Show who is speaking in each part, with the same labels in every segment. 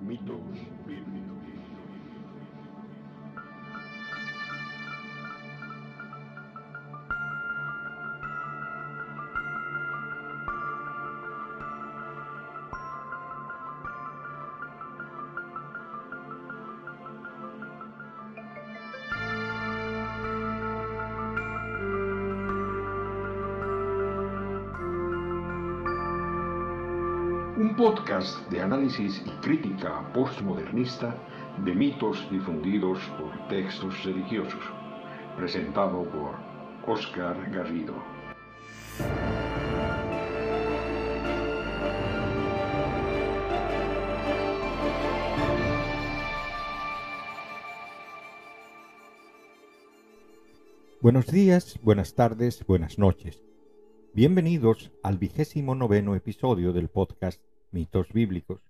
Speaker 1: Mitos bíblicos. Podcast de análisis y crítica postmodernista de mitos difundidos por textos religiosos, presentado por Oscar Garrido.
Speaker 2: Buenos días, buenas tardes, buenas noches. Bienvenidos al vigésimo noveno episodio del podcast Mitos Bíblicos.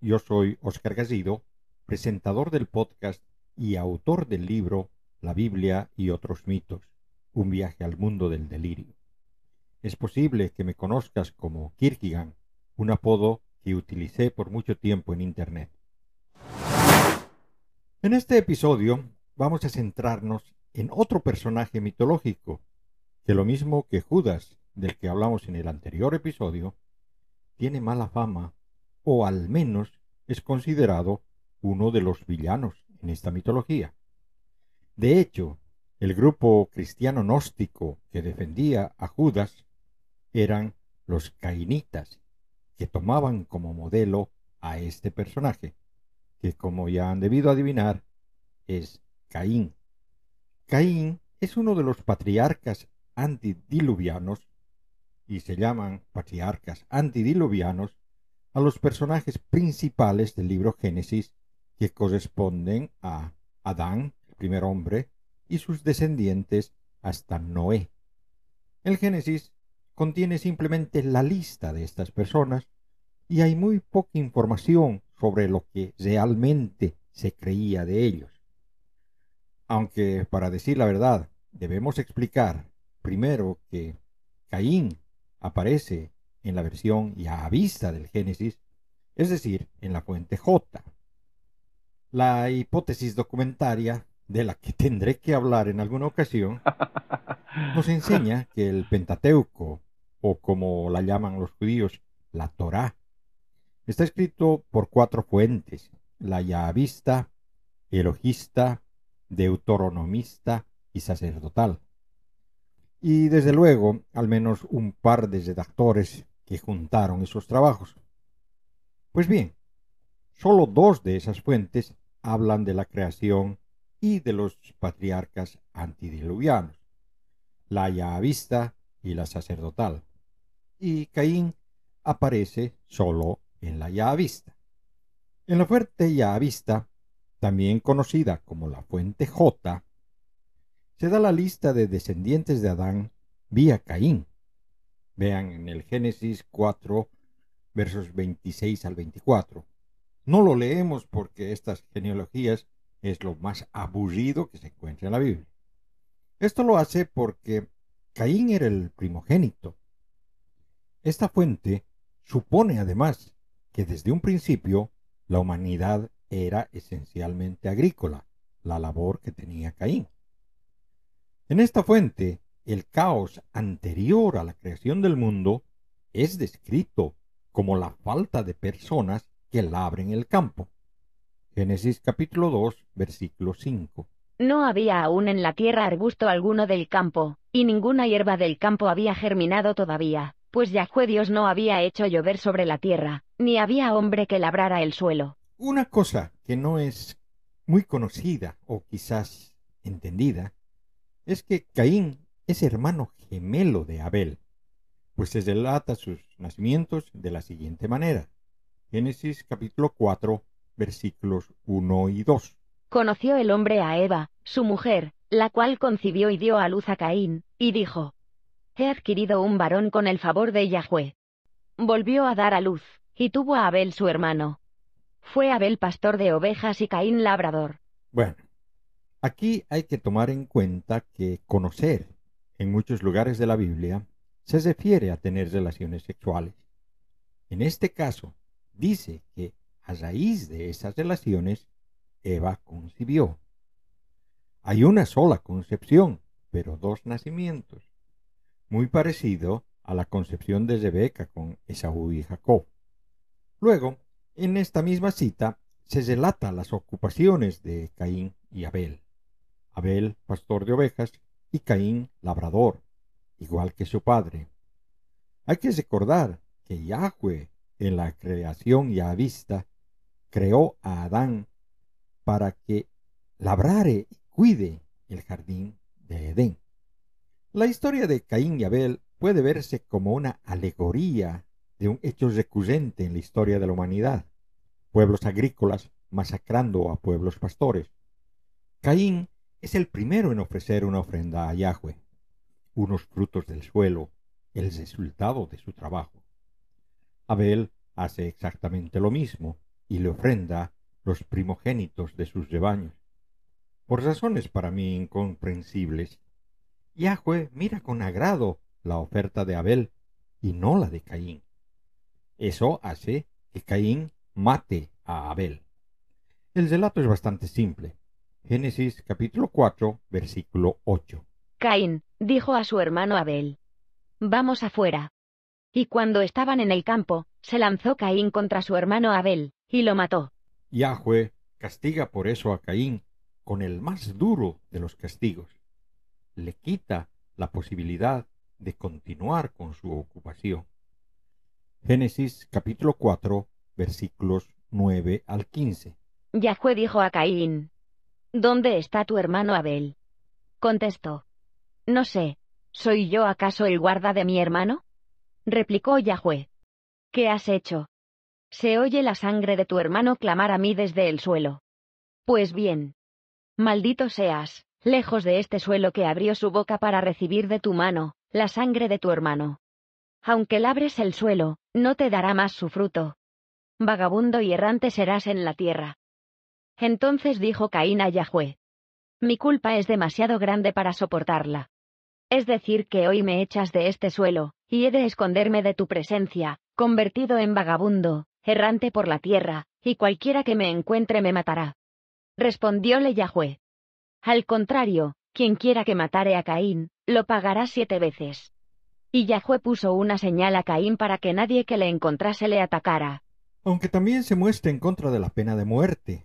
Speaker 2: Yo soy Oscar Gazido, presentador del podcast y autor del libro La Biblia y otros mitos, un viaje al mundo del delirio. Es posible que me conozcas como Kierkegaard, un apodo que utilicé por mucho tiempo en Internet. En este episodio vamos a centrarnos en otro personaje mitológico, que lo mismo que Judas, del que hablamos en el anterior episodio, tiene mala fama, o al menos es considerado uno de los villanos en esta mitología. De hecho, el grupo cristiano gnóstico que defendía a Judas eran los cainitas, que tomaban como modelo a este personaje, que como ya han debido adivinar, es Caín. Caín es uno de los patriarcas antidiluvianos y se llaman patriarcas antidiluvianos a los personajes principales del libro Génesis que corresponden a Adán, el primer hombre, y sus descendientes hasta Noé. El Génesis contiene simplemente la lista de estas personas y hay muy poca información sobre lo que realmente se creía de ellos. Aunque, para decir la verdad, debemos explicar primero que Caín aparece en la versión ya vista del Génesis, es decir, en la fuente J. La hipótesis documentaria, de la que tendré que hablar en alguna ocasión, nos enseña que el Pentateuco, o como la llaman los judíos, la Torá, está escrito por cuatro fuentes, la Yahavista, Elogista, Deuteronomista y Sacerdotal. Y desde luego, al menos un par de redactores que juntaron esos trabajos. Pues bien, solo dos de esas fuentes hablan de la creación y de los patriarcas antidiluvianos, la Yahavista y la sacerdotal. Y Caín aparece solo en la Yahavista. En la fuente Yahavista también conocida como la fuente J, se da la lista de descendientes de Adán vía Caín. Vean en el Génesis 4, versos 26 al 24. No lo leemos porque estas genealogías es lo más aburrido que se encuentra en la Biblia. Esto lo hace porque Caín era el primogénito. Esta fuente supone además que desde un principio la humanidad era esencialmente agrícola, la labor que tenía Caín. En esta fuente, el caos anterior a la creación del mundo es descrito como la falta de personas que labren el campo. Génesis capítulo 2, versículo 5.
Speaker 3: No había aún en la tierra arbusto alguno del campo, y ninguna hierba del campo había germinado todavía, pues Yahweh Dios no había hecho llover sobre la tierra, ni había hombre que labrara el suelo.
Speaker 2: Una cosa que no es muy conocida o quizás entendida es que Caín es hermano gemelo de Abel, pues se relata sus nacimientos de la siguiente manera. Génesis capítulo 4 versículos 1 y 2.
Speaker 3: Conoció el hombre a Eva, su mujer, la cual concibió y dio a luz a Caín, y dijo, He adquirido un varón con el favor de Yahweh. Volvió a dar a luz, y tuvo a Abel su hermano. Fue Abel pastor de ovejas y Caín labrador.
Speaker 2: Bueno, aquí hay que tomar en cuenta que conocer en muchos lugares de la Biblia se refiere a tener relaciones sexuales. En este caso, dice que a raíz de esas relaciones, Eva concibió. Hay una sola concepción, pero dos nacimientos, muy parecido a la concepción de Rebeca con Esaú y Jacob. Luego, en esta misma cita, se relata las ocupaciones de Caín y Abel. Abel, pastor de ovejas, y Caín, labrador, igual que su padre. Hay que recordar que Yahweh, en la creación ya vista, creó a Adán para que labrare y cuide el jardín de Edén. La historia de Caín y Abel puede verse como una alegoría de un hecho recurrente en la historia de la humanidad. Pueblos agrícolas masacrando a pueblos pastores. Caín es el primero en ofrecer una ofrenda a Yahweh, unos frutos del suelo, el resultado de su trabajo. Abel hace exactamente lo mismo y le ofrenda los primogénitos de sus rebaños. Por razones para mí incomprensibles, Yahweh mira con agrado la oferta de Abel y no la de Caín. Eso hace que Caín mate a Abel. El relato es bastante simple. Génesis capítulo 4, versículo 8.
Speaker 3: Caín dijo a su hermano Abel, Vamos afuera. Y cuando estaban en el campo, se lanzó Caín contra su hermano Abel, y lo mató.
Speaker 2: Yahweh castiga por eso a Caín con el más duro de los castigos. Le quita la posibilidad de continuar con su ocupación. Génesis capítulo 4 versículos 9 al 15.
Speaker 3: Yahweh dijo a Caín, ¿Dónde está tu hermano Abel? Contestó, No sé, ¿soy yo acaso el guarda de mi hermano? Replicó Yahweh, ¿qué has hecho? Se oye la sangre de tu hermano clamar a mí desde el suelo. Pues bien, maldito seas, lejos de este suelo que abrió su boca para recibir de tu mano, la sangre de tu hermano. Aunque labres el suelo, no te dará más su fruto. Vagabundo y errante serás en la tierra. Entonces dijo Caín a Yahweh. Mi culpa es demasiado grande para soportarla. Es decir, que hoy me echas de este suelo, y he de esconderme de tu presencia, convertido en vagabundo, errante por la tierra, y cualquiera que me encuentre me matará. Respondióle Yahweh. Al contrario, quien quiera que matare a Caín, lo pagará siete veces. Y Yahweh puso una señal a Caín para que nadie que le encontrase le atacara.
Speaker 2: Aunque también se muestra en contra de la pena de muerte,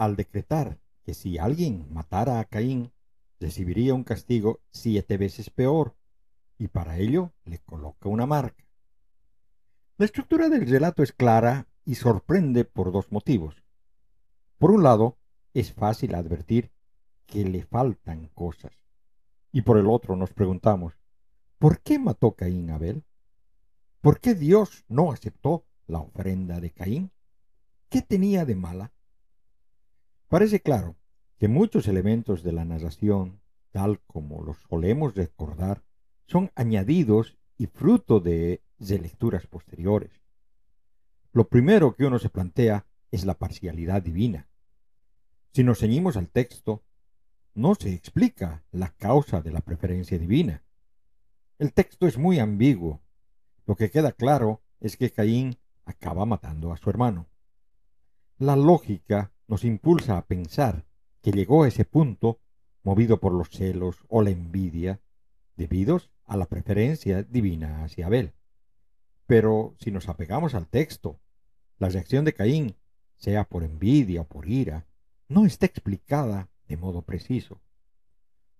Speaker 2: al decretar que si alguien matara a Caín, recibiría un castigo siete veces peor, y para ello le coloca una marca. La estructura del relato es clara y sorprende por dos motivos. Por un lado, es fácil advertir que le faltan cosas. Y por el otro nos preguntamos, ¿por qué mató Caín a Abel? ¿Por qué Dios no aceptó la ofrenda de Caín? ¿Qué tenía de mala? Parece claro que muchos elementos de la narración, tal como los solemos recordar, son añadidos y fruto de, lecturas posteriores. Lo primero que uno se plantea es la parcialidad divina. Si nos ceñimos al texto, no se explica la causa de la preferencia divina. El texto es muy ambiguo. Lo que queda claro es que Caín acaba matando a su hermano. La lógica nos impulsa a pensar que llegó a ese punto movido por los celos o la envidia, debidos a la preferencia divina hacia Abel. Pero si nos apegamos al texto, la reacción de Caín, sea por envidia o por ira, no está explicada de modo preciso.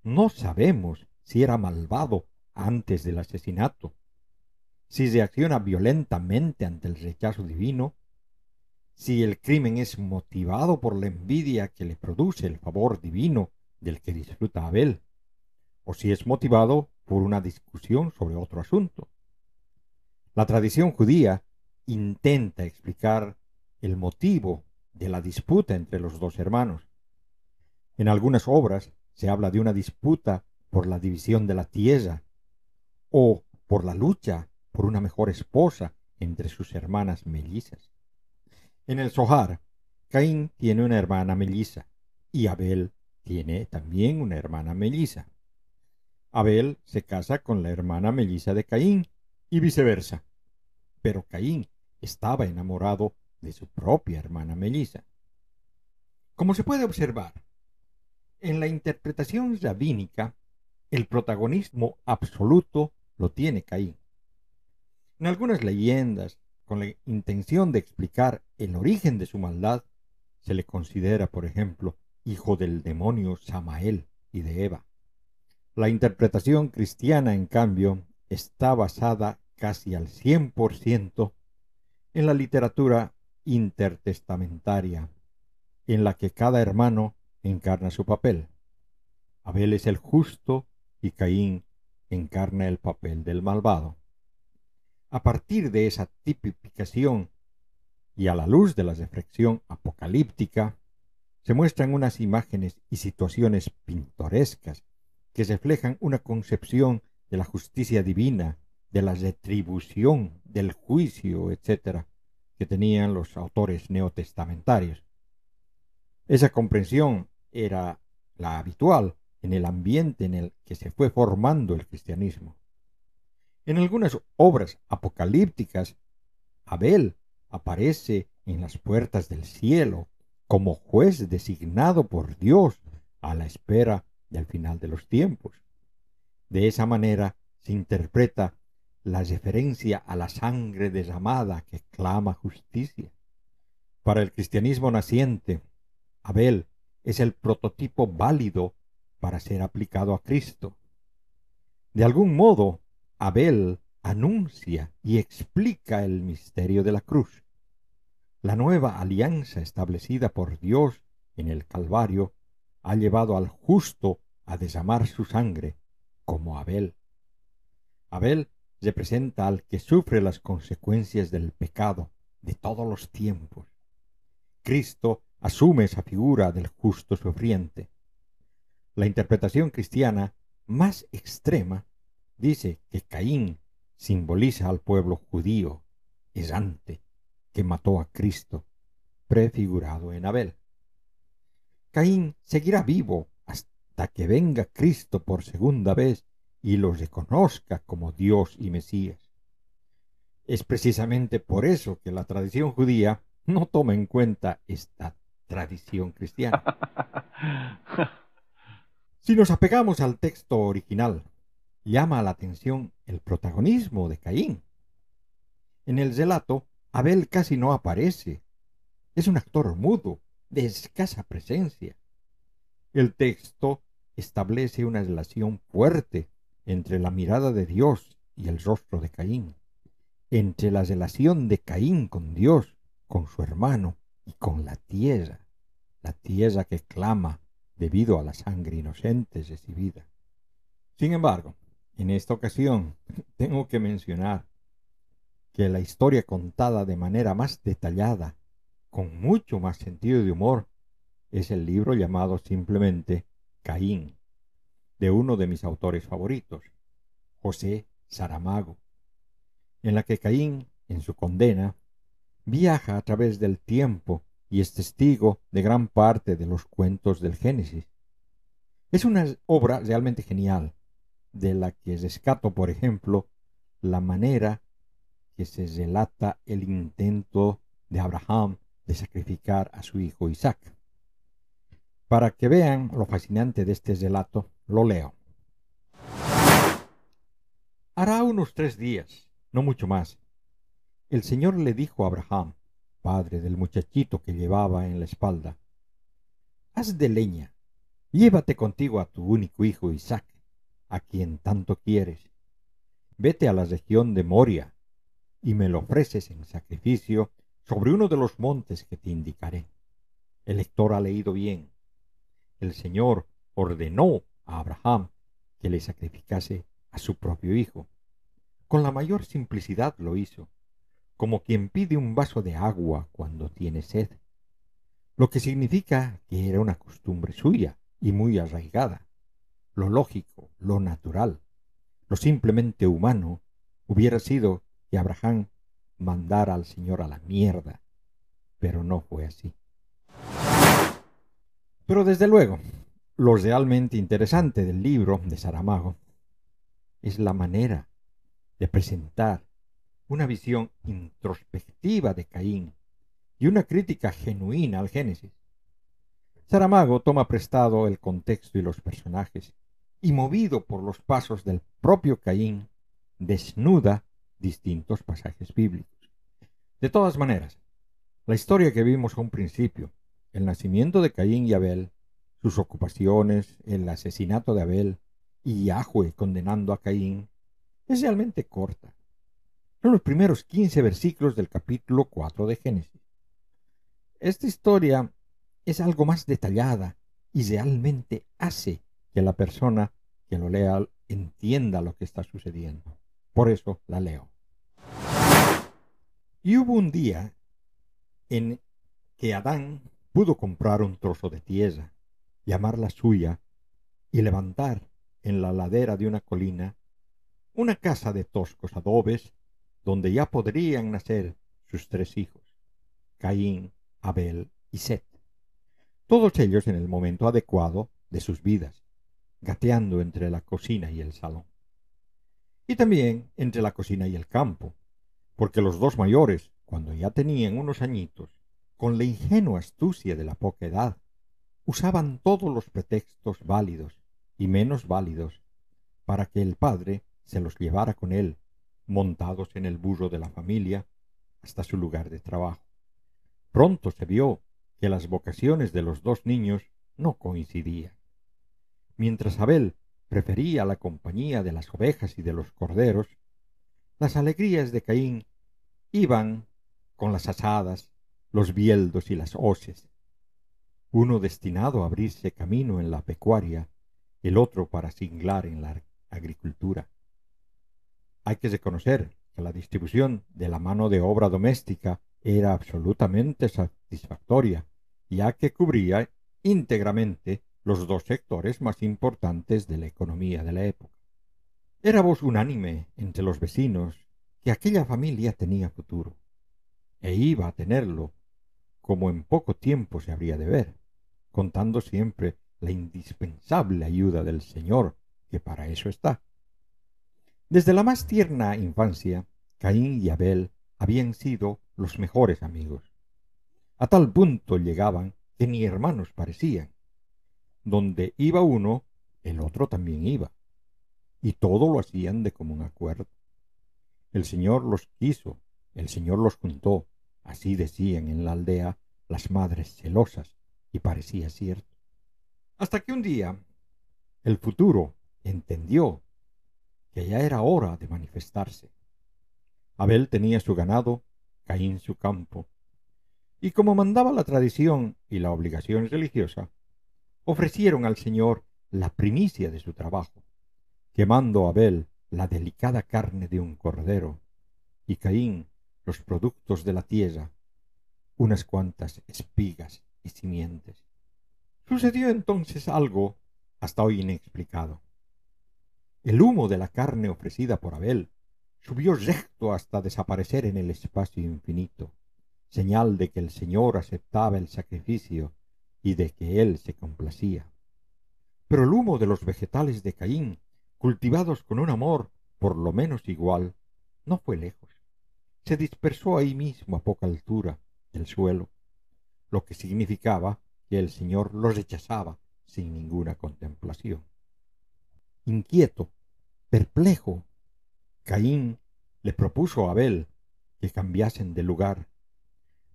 Speaker 2: No sabemos si era malvado antes del asesinato, si reacciona violentamente ante el rechazo divino si el crimen es motivado por la envidia que le produce el favor divino del que disfruta Abel, o si es motivado por una discusión sobre otro asunto. La tradición judía intenta explicar el motivo de la disputa entre los dos hermanos. En algunas obras se habla de una disputa por la división de la tierra o por la lucha por una mejor esposa entre sus hermanas mellizas. En el Zohar, Caín tiene una hermana melliza y Abel tiene también una hermana melliza. Abel se casa con la hermana melliza de Caín y viceversa. Pero Caín estaba enamorado de su propia hermana melliza. Como se puede observar, en la interpretación rabínica, el protagonismo absoluto lo tiene Caín. En algunas leyendas, con la intención de explicar el origen de su maldad, se le considera, por ejemplo, hijo del demonio Samael y de Eva. La interpretación cristiana, en cambio, está basada casi al 100% en la literatura intertestamentaria, en la que cada hermano encarna su papel. Abel es el justo y Caín encarna el papel del malvado. A partir de esa tipificación y a la luz de la reflexión apocalíptica, se muestran unas imágenes y situaciones pintorescas que reflejan una concepción de la justicia divina, de la retribución, del juicio, etc., que tenían los autores neotestamentarios. Esa comprensión era la habitual en el ambiente en el que se fue formando el cristianismo. En algunas obras apocalípticas, Abel aparece en las puertas del cielo como juez designado por Dios a la espera del final de los tiempos. De esa manera se interpreta la referencia a la sangre derramada que clama justicia. Para el cristianismo naciente, Abel es el prototipo válido para ser aplicado a Cristo. De algún modo, Abel anuncia y explica el misterio de la cruz. La nueva alianza establecida por Dios en el Calvario ha llevado al justo a desamar su sangre, como Abel. Abel representa al que sufre las consecuencias del pecado de todos los tiempos. Cristo asume esa figura del justo sufriente. La interpretación cristiana más extrema dice que Caín simboliza al pueblo judío, errante, que mató a Cristo, prefigurado en Abel. Caín seguirá vivo hasta que venga Cristo por segunda vez y lo reconozca como Dios y Mesías. Es precisamente por eso que la tradición judía no toma en cuenta esta tradición cristiana. Si nos apegamos al texto original, llama la atención el protagonismo de Caín. En el relato, Abel casi no aparece. Es un actor mudo, de escasa presencia. El texto establece una relación fuerte entre la mirada de Dios y el rostro de Caín, entre la relación de Caín con Dios, con su hermano y con la tierra, la tierra que clama debido a la sangre inocente recibida. Sin embargo, en esta ocasión tengo que mencionar que la historia contada de manera más detallada, con mucho más sentido de humor, es el libro llamado simplemente Caín, de uno de mis autores favoritos, José Saramago, en la que Caín, en su condena, viaja a través del tiempo y es testigo de gran parte de los cuentos del Génesis. Es una obra realmente genial, de la que rescato, por ejemplo, la manera que se relata el intento de Abraham de sacrificar a su hijo Isaac. Para que vean lo fascinante de este relato, lo leo. Hará unos tres días, no mucho más. El Señor le dijo a Abraham, padre del muchachito que llevaba en la espalda, Haz de leña, llévate contigo a tu único hijo Isaac, a quien tanto quieres. Vete a la región de Moria y me lo ofreces en sacrificio sobre uno de los montes que te indicaré. El lector ha leído bien. El Señor ordenó a Abraham que le sacrificase a su propio hijo. Con la mayor simplicidad lo hizo, como quien pide un vaso de agua cuando tiene sed, lo que significa que era una costumbre suya y muy arraigada. Lo lógico, lo natural, lo simplemente humano hubiera sido que Abraham mandara al Señor a la mierda. Pero no fue así. Pero desde luego, lo realmente interesante del libro de Saramago es la manera de presentar una visión introspectiva de Caín y una crítica genuina al Génesis. Saramago toma prestado el contexto y los personajes, y movido por los pasos del propio Caín, desnuda distintos pasajes bíblicos. De todas maneras, la historia que vimos a un principio, el nacimiento de Caín y Abel, sus ocupaciones, el asesinato de Abel y Yahweh condenando a Caín, es realmente corta. Son los primeros quince versículos del capítulo 4 de Génesis. Esta historia es algo más detallada y realmente hace que la persona que lo lea entienda lo que está sucediendo. Por eso la leo. Y hubo un día en que Adán pudo comprar un trozo de tierra, llamarla suya, y levantar en la ladera de una colina una casa de toscos adobes donde ya podrían nacer sus tres hijos, Caín, Abel y Set, todos ellos en el momento adecuado de sus vidas, gateando entre la cocina y el salón. Y también entre la cocina y el campo, porque los dos mayores, cuando ya tenían unos añitos, con la ingenua astucia de la poca edad, usaban todos los pretextos válidos y menos válidos para que el padre se los llevara con él, montados en el burro de la familia, hasta su lugar de trabajo. Pronto se vio que las vocaciones de los dos niños no coincidían. Mientras Abel prefería la compañía de las ovejas y de los corderos, las alegrías de Caín iban con las asadas, los bieldos y las hoces, uno destinado a abrirse camino en la pecuaria, el otro para singlar en la agricultura. Hay que reconocer que la distribución de la mano de obra doméstica era absolutamente satisfactoria, ya que cubría íntegramente los dos sectores más importantes de la economía de la época. Era voz unánime entre los vecinos que aquella familia tenía futuro, e iba a tenerlo, como en poco tiempo se habría de ver, contando siempre la indispensable ayuda del Señor, que para eso está. Desde la más tierna infancia, Caín y Abel habían sido los mejores amigos. A tal punto llegaban que ni hermanos parecían. Donde iba uno, el otro también iba. Y todo lo hacían de común acuerdo. El Señor los quiso, el Señor los juntó, así decían en la aldea las madres celosas, y parecía cierto. Hasta que un día el futuro entendió que ya era hora de manifestarse. Abel tenía su ganado, Caín su campo, y como mandaba la tradición y la obligación religiosa, ofrecieron al Señor la primicia de su trabajo, quemando Abel la delicada carne de un cordero, y Caín los productos de la tierra, unas cuantas espigas y simientes. Sucedió entonces algo hasta hoy inexplicado. El humo de la carne ofrecida por Abel subió recto hasta desaparecer en el espacio infinito, señal de que el Señor aceptaba el sacrificio y de que él se complacía. Pero el humo de los vegetales de Caín, cultivados con un amor por lo menos igual, no fue lejos. Se dispersó ahí mismo a poca altura del suelo, lo que significaba que el Señor los rechazaba sin ninguna contemplación. Inquieto, perplejo, Caín le propuso a Abel que cambiasen de lugar.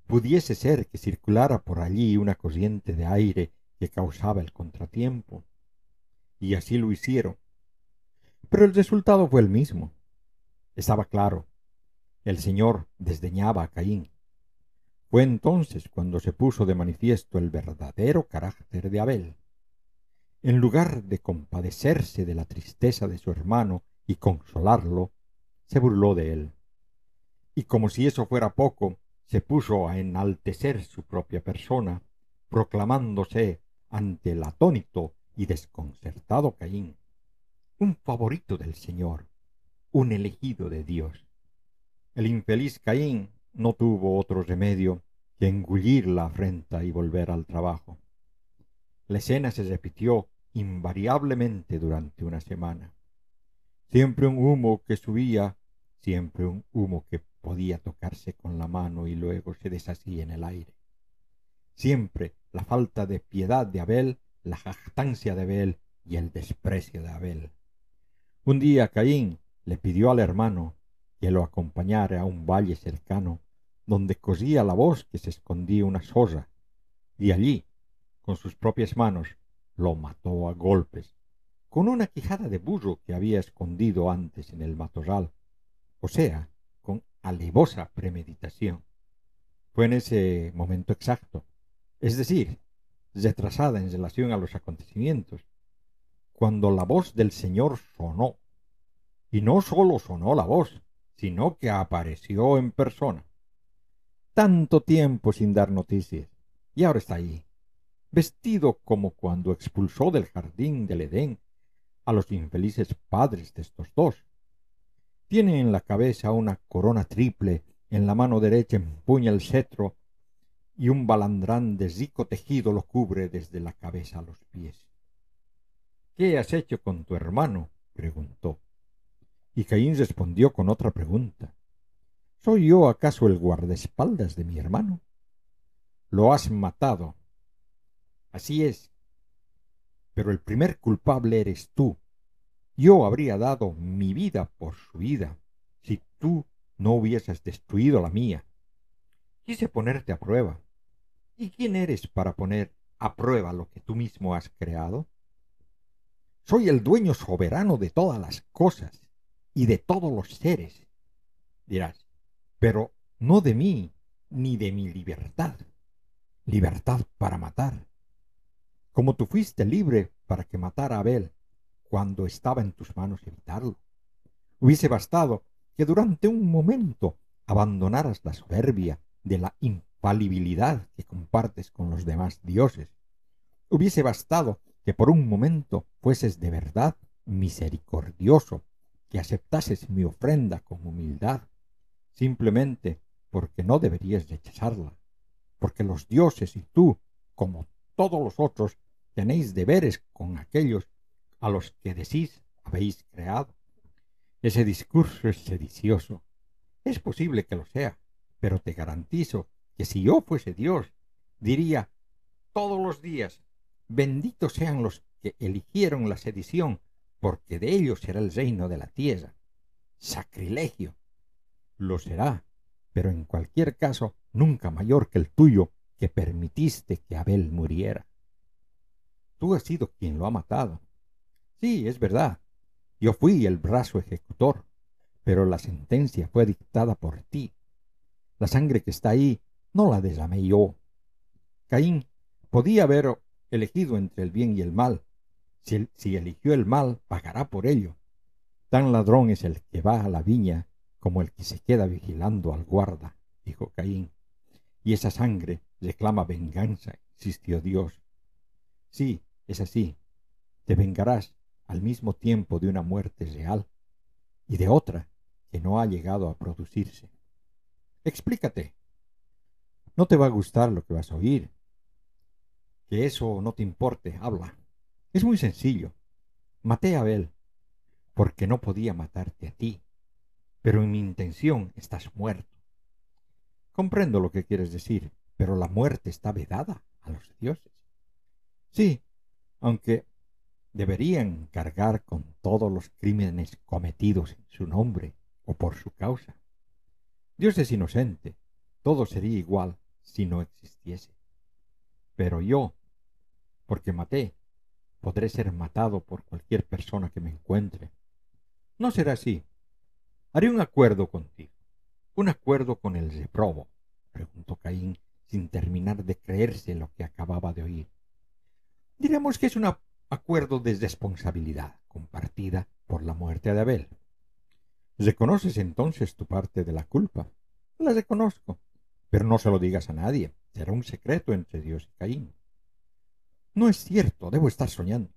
Speaker 2: Pudiese ser que circulara por allí una corriente de aire que causaba el contratiempo. Y así lo hicieron. Pero el resultado fue el mismo. Estaba claro. El Señor desdeñaba a Caín. Fue entonces cuando se puso de manifiesto el verdadero carácter de Abel. En lugar de compadecerse de la tristeza de su hermano y consolarlo, se burló de él. Y como si eso fuera poco, se puso a enaltecer su propia persona, proclamándose ante el atónito y desconcertado Caín, un favorito del Señor, un elegido de Dios. El infeliz Caín no tuvo otro remedio que engullir la afrenta y volver al trabajo. La escena se repitió invariablemente durante una semana. Siempre un humo que subía, siempre un humo que podía tocarse con la mano y luego se deshacía en el aire. Siempre la falta de piedad de Abel, la jactancia de Abel y el desprecio de Abel. Un día Caín le pidió al hermano que lo acompañara a un valle cercano donde cosía la voz que se escondía una sosa, y allí, con sus propias manos, lo mató a golpes, con una quijada de burro que había escondido antes en el matorral, o sea, con alevosa premeditación. Fue en ese momento exacto, es decir, retrasada en relación a los acontecimientos, cuando la voz del Señor sonó. Y no sólo sonó la voz, sino que apareció en persona. Tanto tiempo sin dar noticias, y ahora está ahí, vestido como cuando expulsó del jardín del Edén a los infelices padres de estos dos. Tiene en la cabeza una corona triple, en la mano derecha empuña el cetro y un balandrán de rico tejido lo cubre desde la cabeza a los pies. ¿Qué has hecho con tu hermano? preguntó. Y Caín respondió con otra pregunta. ¿Soy yo acaso el guardaespaldas de mi hermano? Lo has matado, Así es. Pero el primer culpable eres tú. Yo habría dado mi vida por su vida si tú no hubieses destruido la mía. Quise ponerte a prueba. ¿Y quién eres para poner a prueba lo que tú mismo has creado? Soy el dueño soberano de todas las cosas y de todos los seres. Dirás, pero no de mí ni de mi libertad. Libertad para matar como tú fuiste libre para que matara a Abel cuando estaba en tus manos evitarlo. Hubiese bastado que durante un momento abandonaras la soberbia de la infalibilidad que compartes con los demás dioses. Hubiese bastado que por un momento fueses de verdad misericordioso, que aceptases mi ofrenda con humildad, simplemente porque no deberías rechazarla, porque los dioses y tú, como todos los otros, tenéis deberes con aquellos a los que decís habéis creado. Ese discurso es sedicioso. Es posible que lo sea, pero te garantizo que si yo fuese Dios, diría todos los días, benditos sean los que eligieron la sedición, porque de ellos será el reino de la tierra. Sacrilegio. Lo será, pero en cualquier caso nunca mayor que el tuyo que permitiste que Abel muriera. Tú has sido quien lo ha matado. Sí, es verdad. Yo fui el brazo ejecutor, pero la sentencia fue dictada por ti. La sangre que está ahí no la derramé yo. Caín podía haber elegido entre el bien y el mal. Si, si eligió el mal, pagará por ello. Tan ladrón es el que va a la viña como el que se queda vigilando al guarda, dijo Caín. Y esa sangre reclama venganza, insistió Dios. Sí, es así. Te vengarás al mismo tiempo de una muerte real y de otra que no ha llegado a producirse. Explícate. No te va a gustar lo que vas a oír. Que eso no te importe, habla. Es muy sencillo. Maté a Abel porque no podía matarte a ti, pero en mi intención estás muerto. Comprendo lo que quieres decir, pero la muerte está vedada a los dioses. Sí, aunque deberían cargar con todos los crímenes cometidos en su nombre o por su causa. Dios es inocente, todo sería igual si no existiese. Pero yo, porque maté, podré ser matado por cualquier persona que me encuentre. No será así. Haré un acuerdo contigo. Un acuerdo con el reprobo, preguntó Caín sin terminar de creerse lo que acababa de oír. Diremos que es un acuerdo de responsabilidad compartida por la muerte de Abel. ¿Reconoces entonces tu parte de la culpa? La reconozco, pero no se lo digas a nadie. Será un secreto entre Dios y Caín. No es cierto, debo estar soñando.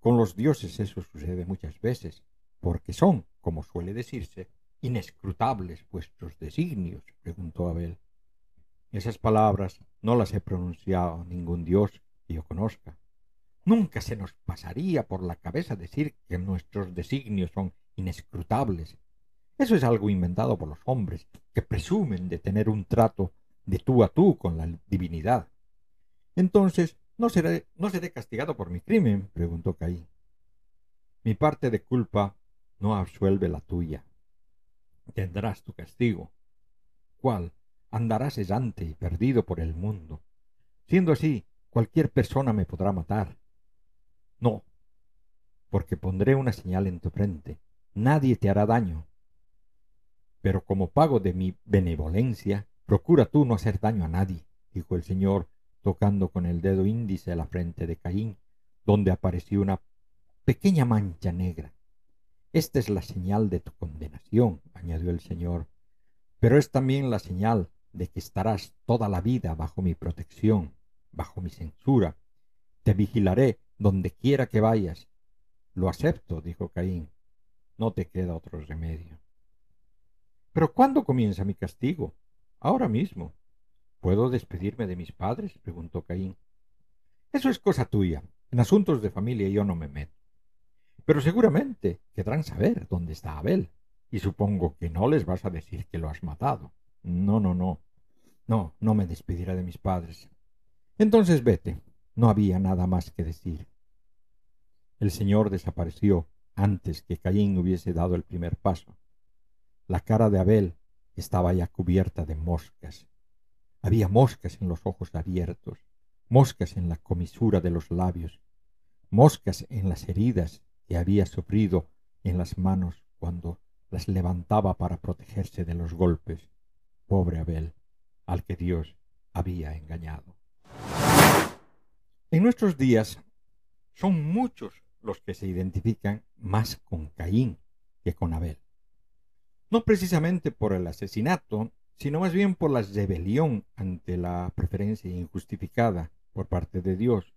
Speaker 2: Con los dioses eso sucede muchas veces, porque son, como suele decirse, inescrutables vuestros designios, preguntó Abel. Esas palabras no las he pronunciado ningún dios que yo conozca. Nunca se nos pasaría por la cabeza decir que nuestros designios son inescrutables. Eso es algo inventado por los hombres, que presumen de tener un trato de tú a tú con la divinidad. Entonces, ¿no seré, no seré castigado por mi crimen? preguntó Caín. Mi parte de culpa no absuelve la tuya. Tendrás tu castigo. ¿Cuál? Andarás errante y perdido por el mundo. Siendo así, cualquier persona me podrá matar. No, porque pondré una señal en tu frente. Nadie te hará daño. Pero como pago de mi benevolencia, procura tú no hacer daño a nadie, dijo el Señor, tocando con el dedo índice la frente de Caín, donde apareció una pequeña mancha negra. Esta es la señal de tu condenación, añadió el Señor, pero es también la señal de que estarás toda la vida bajo mi protección, bajo mi censura. Te vigilaré donde quiera que vayas. Lo acepto, dijo Caín. No te queda otro remedio. Pero ¿cuándo comienza mi castigo? Ahora mismo. ¿Puedo despedirme de mis padres? preguntó Caín. Eso es cosa tuya. En asuntos de familia yo no me meto. Pero seguramente querrán saber dónde está Abel. Y supongo que no les vas a decir que lo has matado. No, no, no. No, no me despediré de mis padres. Entonces vete. No había nada más que decir. El Señor desapareció antes que Caín hubiese dado el primer paso. La cara de Abel estaba ya cubierta de moscas. Había moscas en los ojos abiertos, moscas en la comisura de los labios, moscas en las heridas que había sufrido en las manos cuando las levantaba para protegerse de los golpes. Pobre Abel, al que Dios había engañado. En nuestros días son muchos los que se identifican más con Caín que con Abel. No precisamente por el asesinato, sino más bien por la rebelión ante la preferencia injustificada por parte de Dios.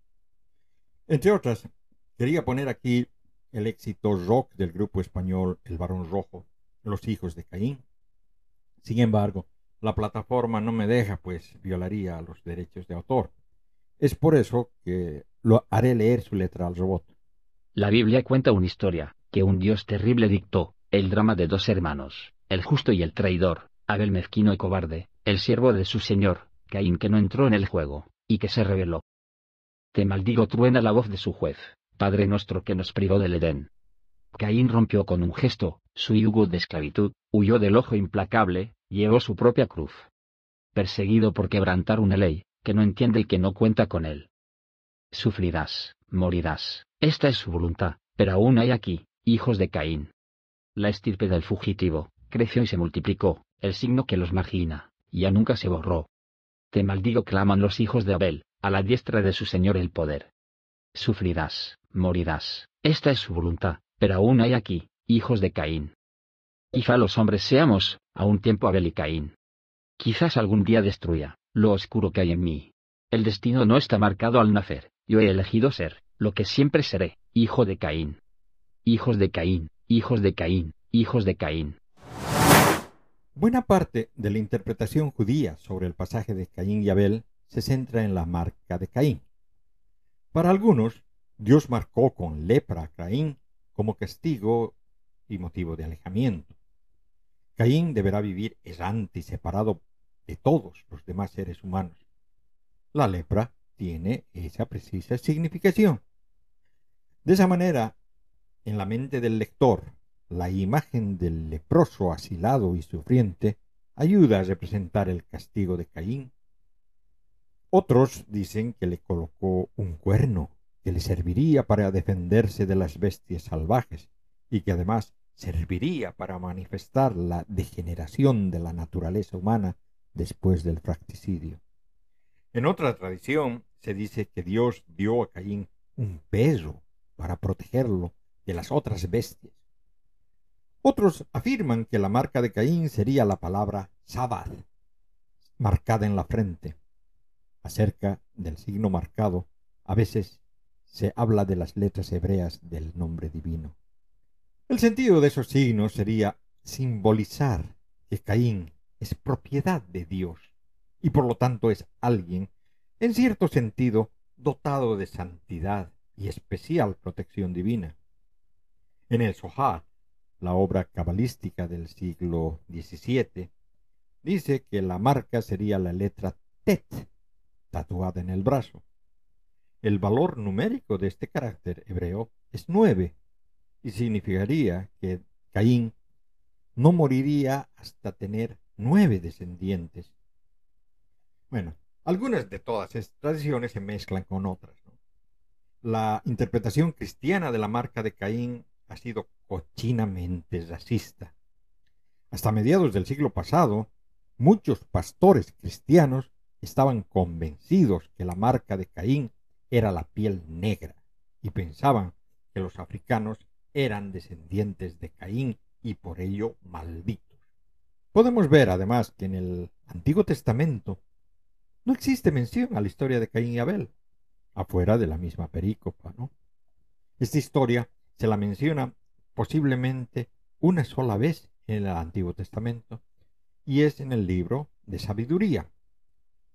Speaker 2: Entre otras, quería poner aquí el éxito rock del grupo español El Barón Rojo, Los Hijos de Caín. Sin embargo, la plataforma no me deja, pues violaría los derechos de autor. Es por eso que lo haré leer su letra al robot.
Speaker 4: La Biblia cuenta una historia, que un Dios terrible dictó, el drama de dos hermanos, el justo y el traidor, Abel mezquino y cobarde, el siervo de su señor, Caín que no entró en el juego, y que se rebeló. Te maldigo truena la voz de su juez, Padre nuestro que nos privó del Edén. Caín rompió con un gesto, su yugo de esclavitud, huyó del ojo implacable, llevó su propia cruz. Perseguido por quebrantar una ley, que no entiende y que no cuenta con él. Sufrirás, morirás, esta es su voluntad, pero aún hay aquí, hijos de Caín. La estirpe del fugitivo, creció y se multiplicó, el signo que los margina, ya nunca se borró. Te maldigo claman los hijos de Abel, a la diestra de su Señor el poder. Sufrirás, morirás. Esta es su voluntad, pero aún hay aquí, hijos de Caín. Quizá los hombres seamos, a un tiempo Abel y Caín. Quizás algún día destruya, lo oscuro que hay en mí. El destino no está marcado al nacer, yo he elegido ser, lo que siempre seré, hijo de Caín. Hijos de Caín, hijos de Caín, hijos de Caín.
Speaker 2: Buena parte de la interpretación judía sobre el pasaje de Caín y Abel se centra en la marca de Caín. Para algunos, Dios marcó con lepra a Caín como castigo y motivo de alejamiento. Caín deberá vivir errante y separado de todos los demás seres humanos. La lepra tiene esa precisa significación. De esa manera, en la mente del lector, la imagen del leproso asilado y sufriente ayuda a representar el castigo de Caín. Otros dicen que le colocó un cuerno que le serviría para defenderse de las bestias salvajes y que además serviría para manifestar la degeneración de la naturaleza humana después del fracticidio. En otra tradición se dice que Dios dio a Caín un peso para protegerlo de las otras bestias. Otros afirman que la marca de Caín sería la palabra Sabad, marcada en la frente. Acerca del signo marcado, a veces se habla de las letras hebreas del nombre divino. El sentido de esos signos sería simbolizar que Caín es propiedad de Dios y por lo tanto es alguien, en cierto sentido, dotado de santidad y especial protección divina. En el Sohar, la obra cabalística del siglo XVII, dice que la marca sería la letra Tet, tatuada en el brazo. El valor numérico de este carácter hebreo es nueve y significaría que Caín no moriría hasta tener nueve descendientes. Bueno, algunas de todas estas tradiciones se mezclan con otras. La interpretación cristiana de la marca de Caín ha sido cochinamente racista. Hasta mediados del siglo pasado, muchos pastores cristianos estaban convencidos que la marca de Caín era la piel negra y pensaban que los africanos eran descendientes de Caín y por ello malditos. Podemos ver además que en el Antiguo Testamento no existe mención a la historia de Caín y Abel, afuera de la misma perícopa, ¿no? Esta historia se la menciona posiblemente una sola vez en el Antiguo Testamento y es en el libro de Sabiduría,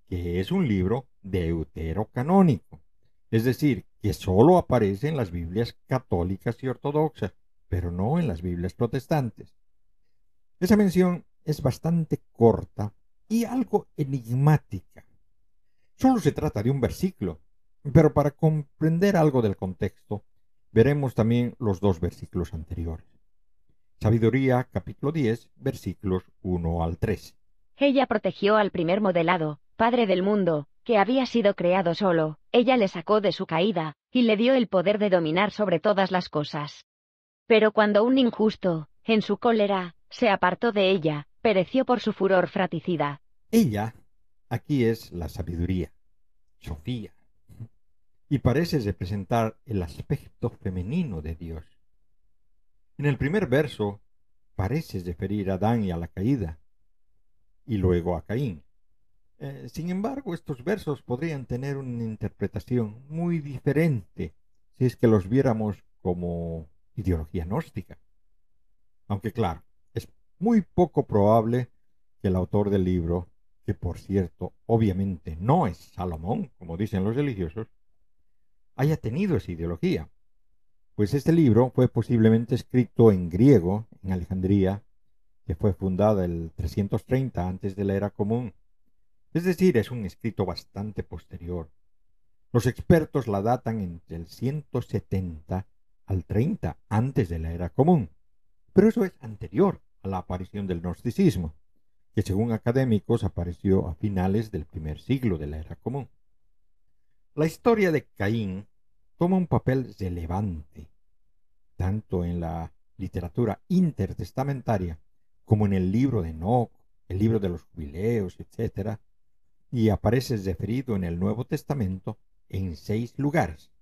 Speaker 2: que es un libro deuterocanónico, es decir, que sólo aparece en las Biblias católicas y ortodoxas, pero no en las Biblias protestantes. Esa mención es bastante corta y algo enigmática. Solo se trata de un versículo, pero para comprender algo del contexto, veremos también los dos versículos anteriores. Sabiduría capítulo 10, versículos 1 al 3.
Speaker 3: Ella protegió al primer modelado, padre del mundo, que había sido creado solo, ella le sacó de su caída, y le dio el poder de dominar sobre todas las cosas. Pero cuando un injusto, en su cólera, se apartó de ella, pereció por su furor fraticida.
Speaker 2: Ella, aquí es la sabiduría, Sofía, y parece representar el aspecto femenino de Dios. En el primer verso parece referir a Adán y a la caída, y luego a Caín. Eh, sin embargo, estos versos podrían tener una interpretación muy diferente si es que los viéramos como ideología gnóstica. Aunque claro, muy poco probable que el autor del libro, que por cierto obviamente no es Salomón, como dicen los religiosos, haya tenido esa ideología. Pues este libro fue posiblemente escrito en griego, en Alejandría, que fue fundada el 330 antes de la era común. Es decir, es un escrito bastante posterior. Los expertos la datan entre el 170 al 30 antes de la era común. Pero eso es anterior a la aparición del gnosticismo, que según académicos apareció a finales del primer siglo de la era común. La historia de Caín toma un papel relevante, tanto en la literatura intertestamentaria como en el libro de Enoch, el libro de los jubileos, etc., y aparece referido en el Nuevo Testamento en seis lugares.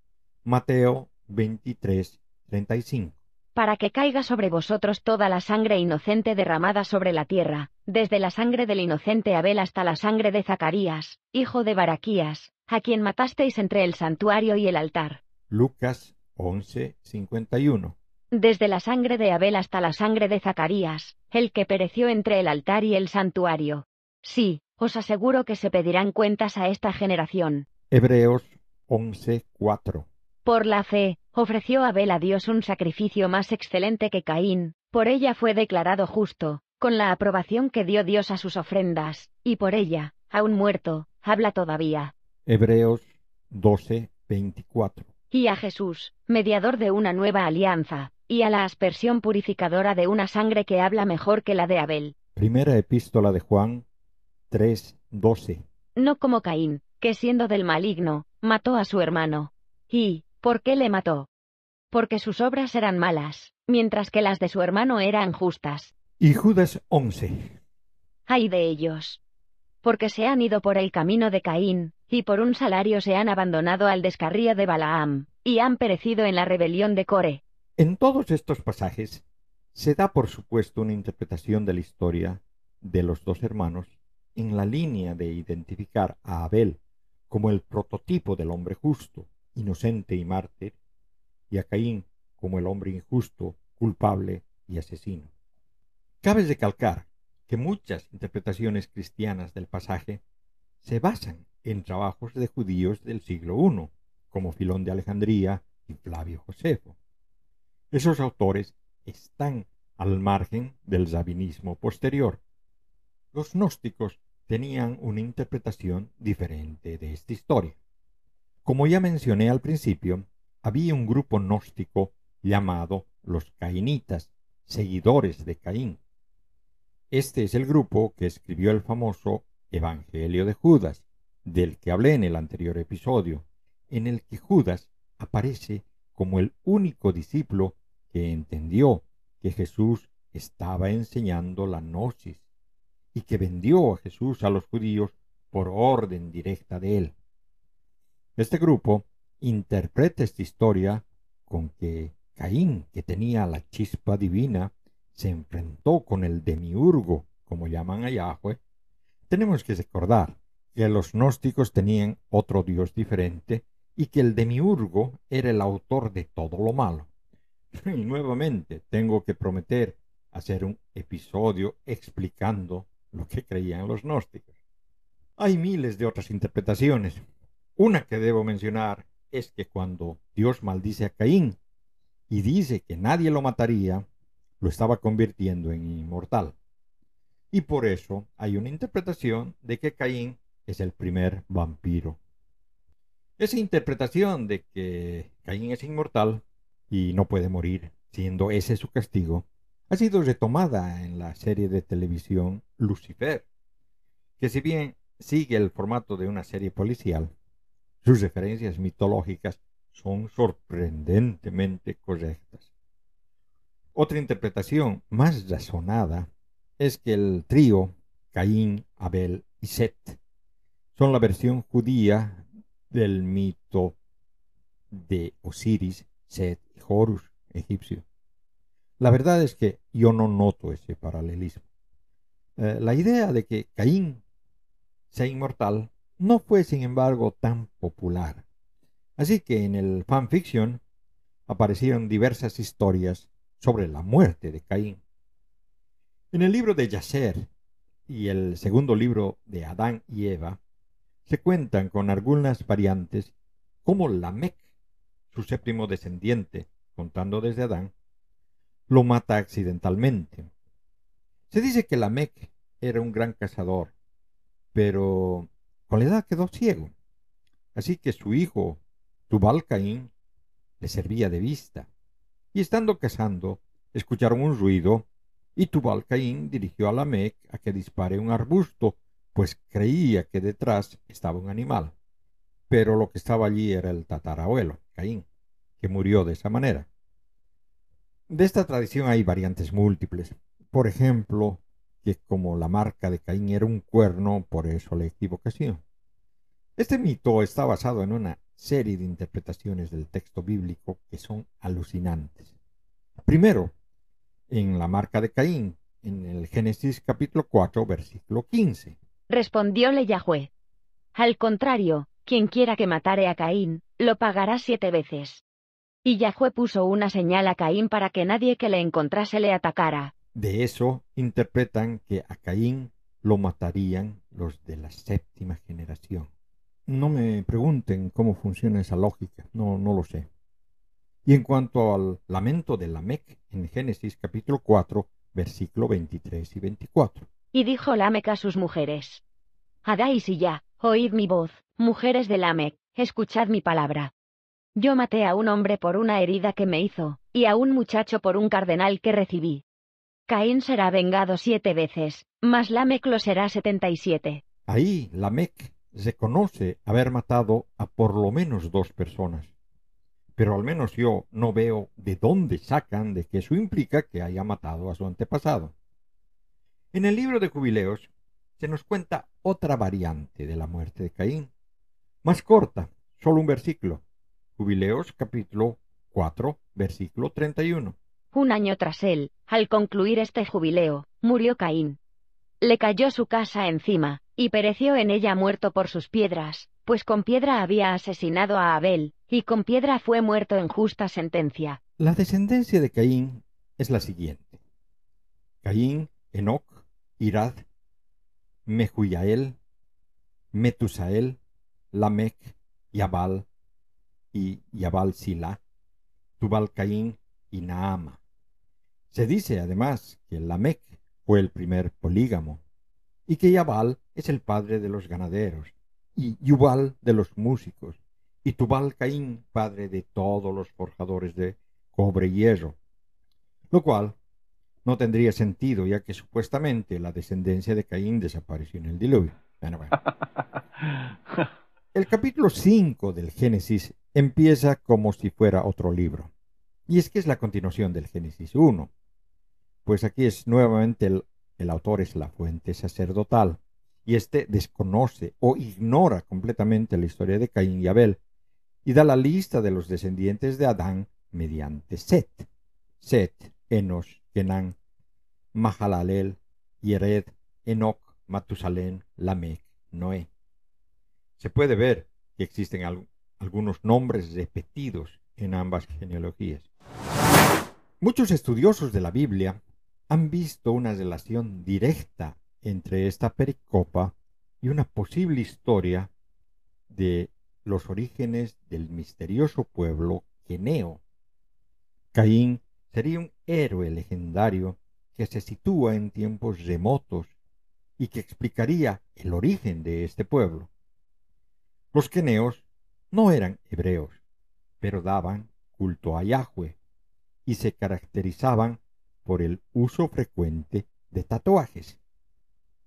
Speaker 2: Mateo 23, 35.
Speaker 3: Para que caiga sobre vosotros toda la sangre inocente derramada sobre la tierra, desde la sangre del inocente Abel hasta la sangre de Zacarías, hijo de Baraquías, a quien matasteis entre el santuario y el altar.
Speaker 2: Lucas 11, 51
Speaker 3: desde la sangre de Abel hasta la sangre de Zacarías, el que pereció entre el altar y el santuario. Sí, os aseguro que se pedirán cuentas a esta generación.
Speaker 2: Hebreos 11:4
Speaker 3: Por la fe, ofreció Abel a Dios un sacrificio más excelente que Caín, por ella fue declarado justo, con la aprobación que dio Dios a sus ofrendas, y por ella, aún muerto, habla todavía.
Speaker 2: Hebreos 12:24
Speaker 3: Y a Jesús, mediador de una nueva alianza, y a la aspersión purificadora de una sangre que habla mejor que la de Abel.
Speaker 2: Primera epístola de Juan 3:12.
Speaker 3: No como Caín, que siendo del maligno, mató a su hermano. ¿Y por qué le mató? Porque sus obras eran malas, mientras que las de su hermano eran justas.
Speaker 2: Y Judas 11.
Speaker 3: Ay de ellos. Porque se han ido por el camino de Caín, y por un salario se han abandonado al descarrío de Balaam, y han perecido en la rebelión de Core.
Speaker 2: En todos estos pasajes se da por supuesto una interpretación de la historia de los dos hermanos en la línea de identificar a Abel como el prototipo del hombre justo, inocente y mártir, y a Caín como el hombre injusto, culpable y asesino. Cabe recalcar que muchas interpretaciones cristianas del pasaje se basan en trabajos de judíos del siglo I, como Filón de Alejandría y Flavio Josefo. Esos autores están al margen del sabinismo posterior. Los gnósticos tenían una interpretación diferente de esta historia. Como ya mencioné al principio, había un grupo gnóstico llamado los cainitas, seguidores de Caín. Este es el grupo que escribió el famoso Evangelio de Judas, del que hablé en el anterior episodio, en el que Judas aparece como el único discípulo que entendió que Jesús estaba enseñando la gnosis y que vendió a Jesús a los judíos por orden directa de él. Este grupo interpreta esta historia con que Caín, que tenía la chispa divina, se enfrentó con el demiurgo, como llaman a Yahweh. Tenemos que recordar que los gnósticos tenían otro Dios diferente y que el demiurgo era el autor de todo lo malo. Y nuevamente tengo que prometer hacer un episodio explicando lo que creían los gnósticos. Hay miles de otras interpretaciones. Una que debo mencionar es que cuando Dios maldice a Caín y dice que nadie lo mataría, lo estaba convirtiendo en inmortal. Y por eso hay una interpretación de que Caín es el primer vampiro. Esa interpretación de que Caín es inmortal y no puede morir, siendo ese su castigo, ha sido retomada en la serie de televisión Lucifer, que si bien sigue el formato de una serie policial, sus referencias mitológicas son sorprendentemente correctas. Otra interpretación más razonada es que el trío Caín, Abel y Set son la versión judía del mito de Osiris, Set y Horus egipcio. La verdad es que yo no noto ese paralelismo. Eh, la idea de que Caín sea inmortal no fue, sin embargo, tan popular. Así que en el fanfiction aparecieron diversas historias sobre la muerte de Caín. En el libro de Yacer y el segundo libro de Adán y Eva se cuentan con algunas variantes como Lamec, su séptimo descendiente, contando desde Adán, lo mata accidentalmente. Se dice que Lamec era un gran cazador, pero con la edad quedó ciego. Así que su hijo, Tubal Caín, le servía de vista. Y estando cazando, escucharon un ruido, y Tubal Caín dirigió a Lamec a que dispare un arbusto, pues creía que detrás estaba un animal. Pero lo que estaba allí era el tatarabuelo, Caín, que murió de esa manera. De esta tradición hay variantes múltiples. Por ejemplo, que como la marca de Caín era un cuerno, por eso la equivocación. Este mito está basado en una serie de interpretaciones del texto bíblico que son alucinantes. Primero, en la marca de Caín, en el Génesis capítulo 4, versículo 15.
Speaker 3: Respondióle Yahweh. Al contrario, quien quiera que matare a Caín, lo pagará siete veces. Y Yahweh puso una señal a Caín para que nadie que le encontrase le atacara.
Speaker 2: De eso interpretan que a Caín lo matarían los de la séptima generación. No me pregunten cómo funciona esa lógica, no, lo sé. Y en cuanto al lamento de Lamec en Génesis capítulo 4, versículo 23 y 24.
Speaker 3: Y dijo Lamec a sus mujeres. Adais y ya, oíd mi voz, mujeres de Lamec, escuchad mi palabra. Yo maté a un hombre por una herida que me hizo, y a un muchacho por un cardenal que recibí. Caín será vengado siete veces, mas Lamec lo será setenta y siete.
Speaker 2: Ahí Lamec reconoce haber matado a por lo menos dos personas. Pero al menos yo no veo de dónde sacan de que eso implica que haya matado a su antepasado. En el libro de Jubileos se nos cuenta otra variante de la muerte de Caín, más corta, solo un versículo. Jubileos capítulo 4, versículo 31.
Speaker 3: Un año tras él, al concluir este jubileo, murió Caín. Le cayó su casa encima, y pereció en ella muerto por sus piedras, pues con piedra había asesinado a Abel, y con piedra fue muerto en justa sentencia.
Speaker 2: La descendencia de Caín es la siguiente. Caín, Enoc, Irad, Mehuyael, Metusael, Lamec, Yabal y Yabal Sila, Tubal Caín y Naama. Se dice además que Lamec fue el primer polígamo y que Yabal es el padre de los ganaderos y Yubal de los músicos y Tubal Caín padre de todos los forjadores de cobre y hierro, lo cual no tendría sentido ya que supuestamente la descendencia de Caín desapareció en el diluvio. El capítulo 5 del Génesis empieza como si fuera otro libro. Y es que es la continuación del Génesis 1. Pues aquí es nuevamente el, el autor es la fuente sacerdotal. Y éste desconoce o ignora completamente la historia de Caín y Abel y da la lista de los descendientes de Adán mediante Set. Set, Enos, Kenan, Mahalalel, Yered, Enoch, Matusalén, Lamech, Noé. Se puede ver que existen algunos nombres repetidos en ambas genealogías. Muchos estudiosos de la Biblia han visto una relación directa entre esta pericopa y una posible historia de los orígenes del misterioso pueblo Queneo. Caín sería un héroe legendario que se sitúa en tiempos remotos y que explicaría el origen de este pueblo. Los queneos no eran hebreos, pero daban culto a Yahweh y se caracterizaban por el uso frecuente de tatuajes.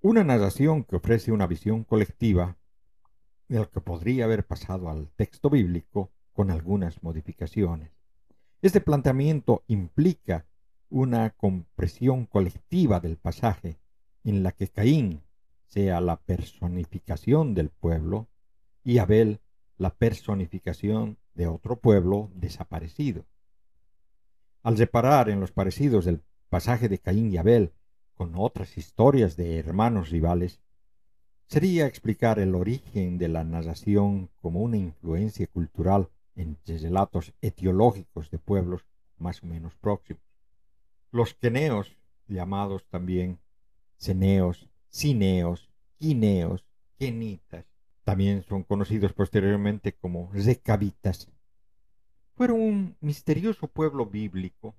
Speaker 2: Una narración que ofrece una visión colectiva de que podría haber pasado al texto bíblico con algunas modificaciones. Este planteamiento implica una compresión colectiva del pasaje en la que Caín sea la personificación del pueblo y Abel la personificación de otro pueblo desaparecido. Al separar en los parecidos del pasaje de Caín y Abel con otras historias de hermanos rivales, sería explicar el origen de la narración como una influencia cultural entre relatos etiológicos de pueblos más o menos próximos. Los queneos, llamados también ceneos, cineos, quineos, quenitas, también son conocidos posteriormente como recabitas. Fueron un misterioso pueblo bíblico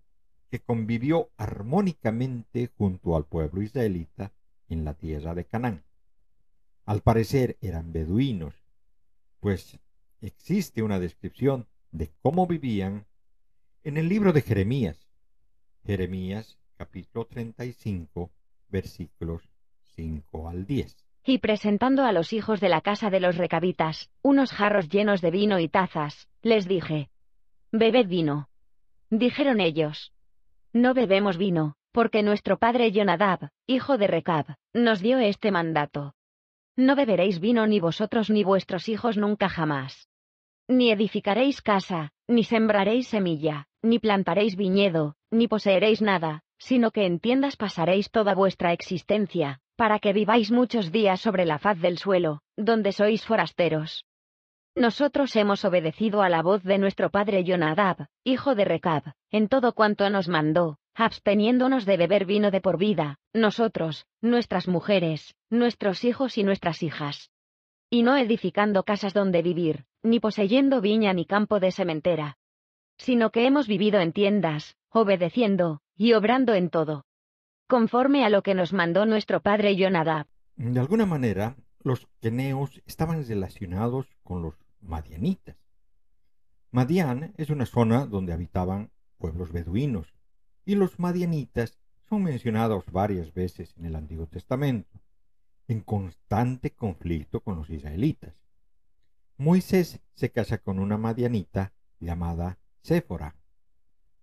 Speaker 2: que convivió armónicamente junto al pueblo israelita en la tierra de Canaán. Al parecer eran beduinos, pues existe una descripción de cómo vivían en el libro de Jeremías. Jeremías capítulo 35 versículos 5 al 10
Speaker 3: y presentando a los hijos de la casa de los recabitas, unos jarros llenos de vino y tazas, les dije, Bebed vino. Dijeron ellos, No bebemos vino, porque nuestro padre Jonadab, hijo de Recab, nos dio este mandato. No beberéis vino ni vosotros ni vuestros hijos nunca jamás. Ni edificaréis casa, ni sembraréis semilla, ni plantaréis viñedo, ni poseeréis nada, sino que en tiendas pasaréis toda vuestra existencia, para que viváis muchos días sobre la faz del suelo, donde sois forasteros. Nosotros hemos obedecido a la voz de nuestro padre Jonadab, hijo de Recab, en todo cuanto nos mandó, absteniéndonos de beber vino de por vida, nosotros, nuestras mujeres, nuestros hijos y nuestras hijas. Y no edificando casas donde vivir, ni poseyendo viña ni campo de sementera. Sino que hemos vivido en tiendas, obedeciendo, y obrando en todo, conforme a lo que nos mandó nuestro padre Jonadab.
Speaker 2: De alguna manera, los queneos estaban relacionados con los madianitas. Madián es una zona donde habitaban pueblos beduinos, y los madianitas son mencionados varias veces en el Antiguo Testamento, en constante conflicto con los israelitas. Moisés se casa con una madianita llamada Séfora.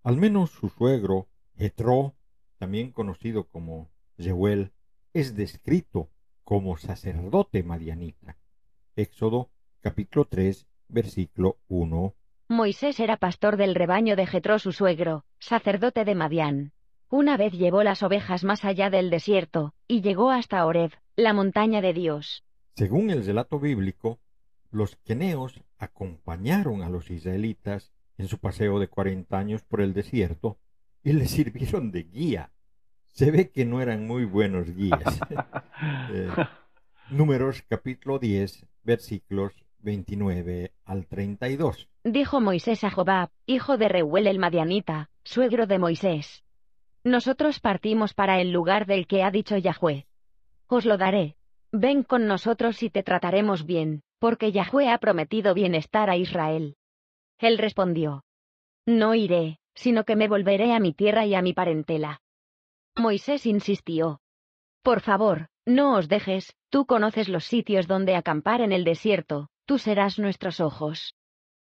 Speaker 2: Al menos su suegro, Jetro, también conocido como Reuel, es descrito como sacerdote madianita. Éxodo capítulo 3, versículo 1.
Speaker 3: Moisés era pastor del rebaño de Jetro su suegro, sacerdote de Madián. Una vez llevó las ovejas más allá del desierto, y llegó hasta Oreb, la montaña de Dios.
Speaker 2: Según el relato bíblico, los queneos acompañaron a los israelitas en su paseo de cuarenta años por el desierto y les sirvieron de guía se ve que no eran muy buenos guías. Eh, números capítulo 10, versículos 29 al 32.
Speaker 3: Dijo Moisés a Jobab, hijo de Reuel el Madianita, suegro de Moisés. Nosotros partimos para el lugar del que ha dicho Yahweh. Os lo daré. Ven con nosotros y te trataremos bien, porque Yahweh ha prometido bienestar a Israel. Él respondió. No iré, sino que me volveré a mi tierra y a mi parentela. Moisés insistió. Por favor, no os dejes, tú conoces los sitios donde acampar en el desierto, tú serás nuestros ojos.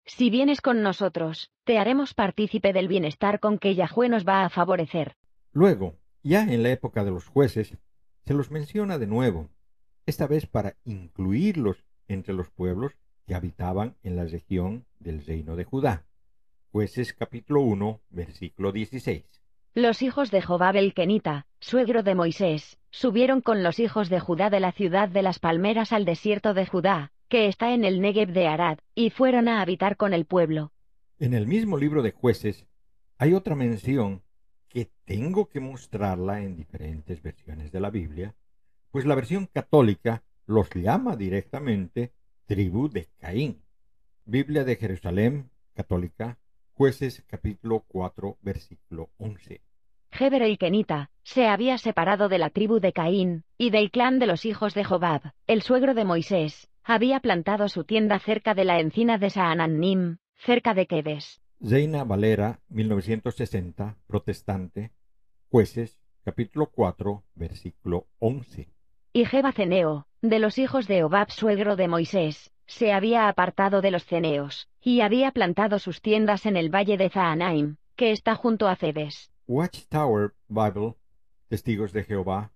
Speaker 3: Si vienes con nosotros, te haremos partícipe del bienestar con que Yahweh nos va a favorecer.
Speaker 2: Luego, ya en la época de los jueces, se los menciona de nuevo, esta vez para incluirlos entre los pueblos que habitaban en la región del reino de Judá. Jueces capítulo 1, versículo 16.
Speaker 3: Los hijos de Jobab el Kenita, suegro de Moisés, subieron con los hijos de Judá de la ciudad de las palmeras al desierto de Judá, que está en el Negev de Arad, y fueron a habitar con el pueblo.
Speaker 2: En el mismo libro de jueces hay otra mención que tengo que mostrarla en diferentes versiones de la Biblia, pues la versión católica los llama directamente tribu de Caín. Biblia de Jerusalén, católica, jueces capítulo 4, versículo 11.
Speaker 3: Heber el Kenita, se había separado de la tribu de Caín, y del clan de los hijos de Jobab, el suegro de Moisés, había plantado su tienda cerca de la encina de Saanannim, cerca de Quedes.
Speaker 2: Zeina Valera, 1960, protestante, jueces, capítulo 4, versículo 11.
Speaker 3: Y Jeba Ceneo, de los hijos de Obab suegro de Moisés, se había apartado de los ceneos, y había plantado sus tiendas en el valle de Zaanaim, que está junto a Cebes.
Speaker 2: Watchtower Bible, Testigos de Jehová,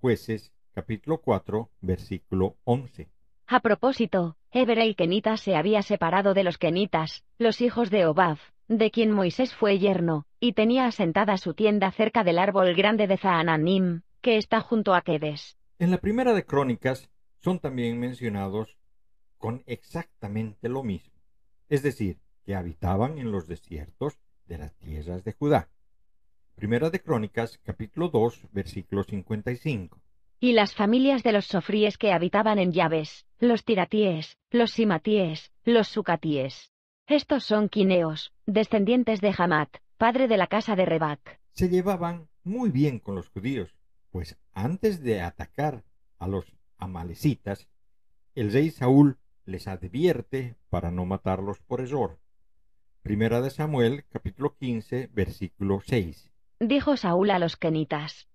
Speaker 2: Jueces, capítulo 4, versículo 11.
Speaker 3: A propósito, Eber el Kenita se había separado de los Kenitas, los hijos de Obab, de quien Moisés fue yerno, y tenía asentada su tienda cerca del árbol grande de Zaananim, que está junto a Quedes.
Speaker 2: En la primera de Crónicas son también mencionados con exactamente lo mismo, es decir, que habitaban en los desiertos de las tierras de Judá. Primera de Crónicas, capítulo 2, versículo 55
Speaker 3: y las familias de los sofríes que habitaban en Llaves, los tiratíes, los simatíes, los sucatíes. Estos son quineos, descendientes de Hamat, padre de la casa de Rebac.
Speaker 2: Se llevaban muy bien con los judíos, pues antes de atacar a los amalecitas, el rey Saúl les advierte para no matarlos por error. Primera de Samuel, capítulo 15, versículo 6.
Speaker 3: Dijo Saúl a los kenitas: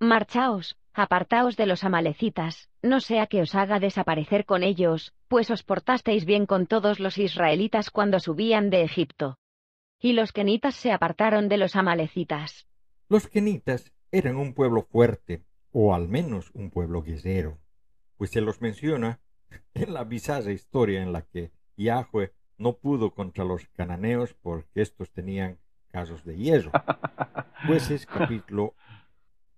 Speaker 3: Marchaos, Apartaos de los amalecitas, no sea que os haga desaparecer con ellos, pues os portasteis bien con todos los israelitas cuando subían de Egipto. Y los kenitas se apartaron de los amalecitas.
Speaker 2: Los kenitas eran un pueblo fuerte, o al menos un pueblo guerrero, pues se los menciona en la bizarra historia en la que Yahweh no pudo contra los cananeos porque estos tenían casos de hierro. es capítulo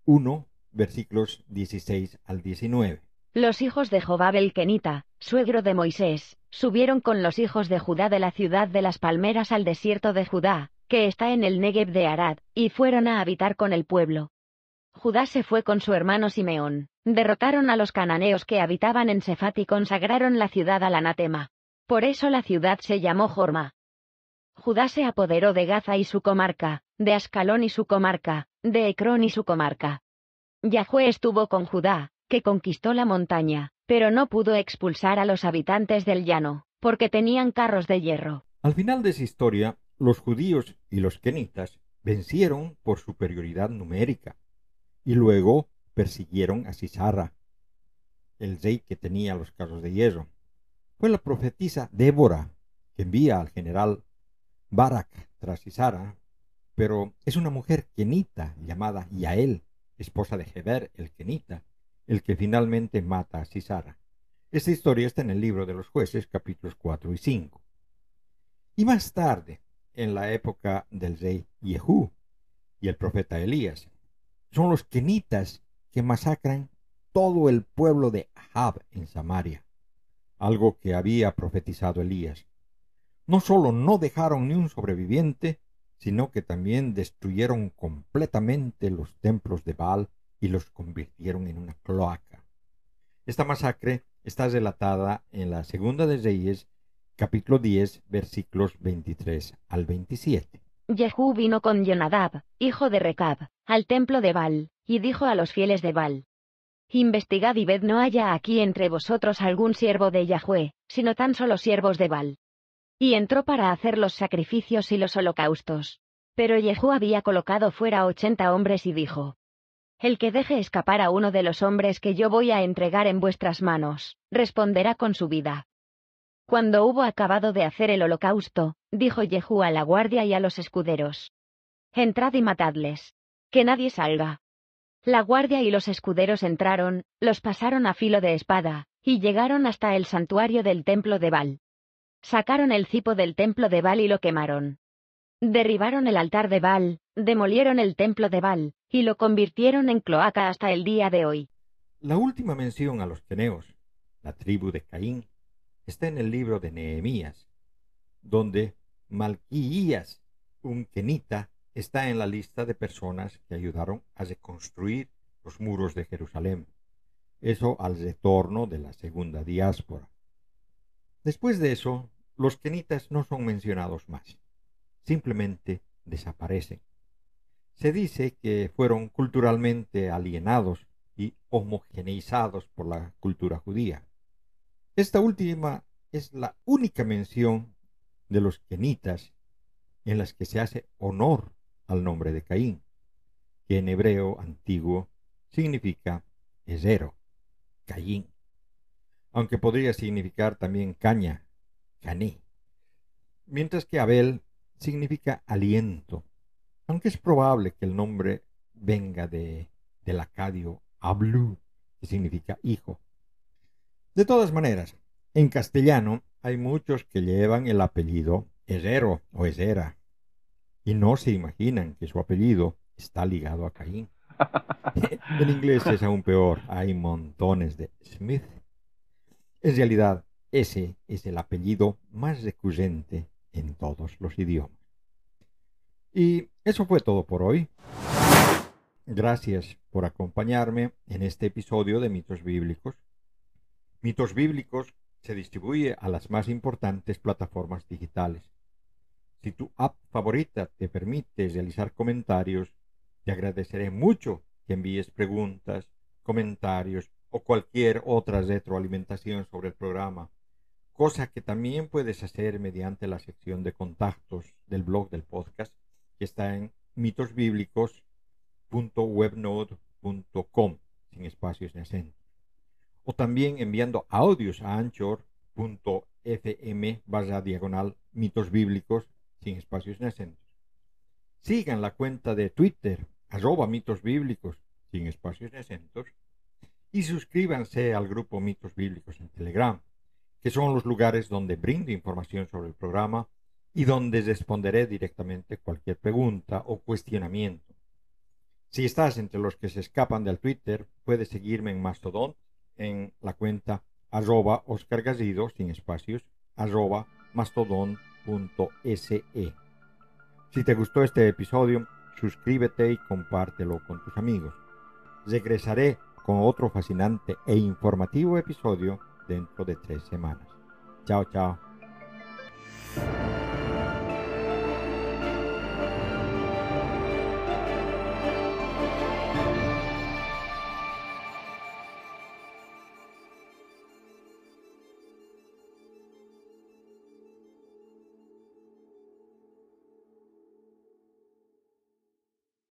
Speaker 2: 1, versículos 16 al 19.
Speaker 3: Los hijos de Jobab el Kenita, suegro de Moisés, subieron con los hijos de Judá de la ciudad de las palmeras al desierto de Judá, que está en el Negev de Arad, y fueron a habitar con el pueblo. Judá se fue con su hermano Simeón, derrotaron a los cananeos que habitaban en Sefat y consagraron la ciudad al anatema. Por eso la ciudad se llamó Jorma. Judá se apoderó de Gaza y su comarca, de Ascalón y su comarca, de Ecrón y su comarca. Yahweh estuvo con Judá, que conquistó la montaña, pero no pudo expulsar a los habitantes del llano, porque tenían carros de hierro.
Speaker 2: Al final de esa historia, los judíos y los kenitas vencieron por superioridad numérica, y luego persiguieron a Sisara, el rey que tenía los carros de hierro. Fue la profetisa Débora que envía al general Barak tras Sisara, pero es una mujer kenita llamada Yael, esposa de Heber el Kenita, el que finalmente mata a Sisara. Esta historia está en el libro de los jueces capítulos 4 y 5. Y más tarde, en la época del rey Yehú y el profeta Elías, son los kenitas que masacran todo el pueblo de Ahab en Samaria, algo que había profetizado Elías. No solo no dejaron ni un sobreviviente, sino que también destruyeron completamente los templos de Baal y los convirtieron en una cloaca. Esta masacre está relatada en la Segunda de Reyes, capítulo 10, versículos 23 al 27.
Speaker 3: Jehú vino con Jonadab, hijo de Recab, al templo de Baal, y dijo a los fieles de Baal, Investigad y ved no haya aquí entre vosotros algún siervo de Yahweh, sino tan solo siervos de Baal. Y entró para hacer los sacrificios y los holocaustos. Pero Jehú había colocado fuera ochenta hombres y dijo, El que deje escapar a uno de los hombres que yo voy a entregar en vuestras manos, responderá con su vida. Cuando hubo acabado de hacer el holocausto, dijo Jehú a la guardia y a los escuderos, Entrad y matadles. Que nadie salga. La guardia y los escuderos entraron, los pasaron a filo de espada, y llegaron hasta el santuario del templo de Baal. Sacaron el cipo del templo de Baal y lo quemaron. Derribaron el altar de Baal, demolieron el templo de Baal, y lo convirtieron en cloaca hasta el día de hoy.
Speaker 2: La última mención a los queneos, la tribu de Caín, está en el libro de Nehemías, donde Malquías, un kenita, está en la lista de personas que ayudaron a reconstruir los muros de Jerusalén. Eso al retorno de la segunda diáspora. Después de eso, los kenitas no son mencionados más. Simplemente desaparecen. Se dice que fueron culturalmente alienados y homogeneizados por la cultura judía. Esta última es la única mención de los kenitas en las que se hace honor al nombre de Caín, que en hebreo antiguo significa esero, Caín, aunque podría significar también caña, cané, mientras que Abel significa aliento, aunque es probable que el nombre venga de, del acadio ablu, que significa hijo. De todas maneras, en castellano hay muchos que llevan el apellido Esero o Esera, y no se imaginan que su apellido está ligado a Caín. en inglés es aún peor, hay montones de Smith. En realidad, ese es el apellido más recurrente en todos los idiomas. Y eso fue todo por hoy. Gracias por acompañarme en este episodio de Mitos Bíblicos. Mitos Bíblicos se distribuye a las más importantes plataformas digitales. Si tu app favorita te permite realizar comentarios, te agradeceré mucho que envíes preguntas, comentarios o cualquier otra retroalimentación sobre el programa, cosa que también puedes hacer mediante la sección de contactos del blog del podcast que está en mitosbíblicos.webnode.com sin espacios ni acentos o también enviando audios a anchor.fm barra diagonal mitos bíblicos sin espacios ni acentos. Sigan la cuenta de Twitter, arroba mitos bíblicos, sin espacios ni acentos, y suscríbanse al grupo Mitos Bíblicos en Telegram, que son los lugares donde brindo información sobre el programa y donde responderé directamente cualquier pregunta o cuestionamiento. Si estás entre los que se escapan del Twitter, puedes seguirme en Mastodon en la cuenta arroba Oscar sin espacios, arroba mastodon .se. Si te gustó este episodio, suscríbete y compártelo con tus amigos. Regresaré con otro fascinante e informativo episodio dentro de tres semanas. Chao, chao.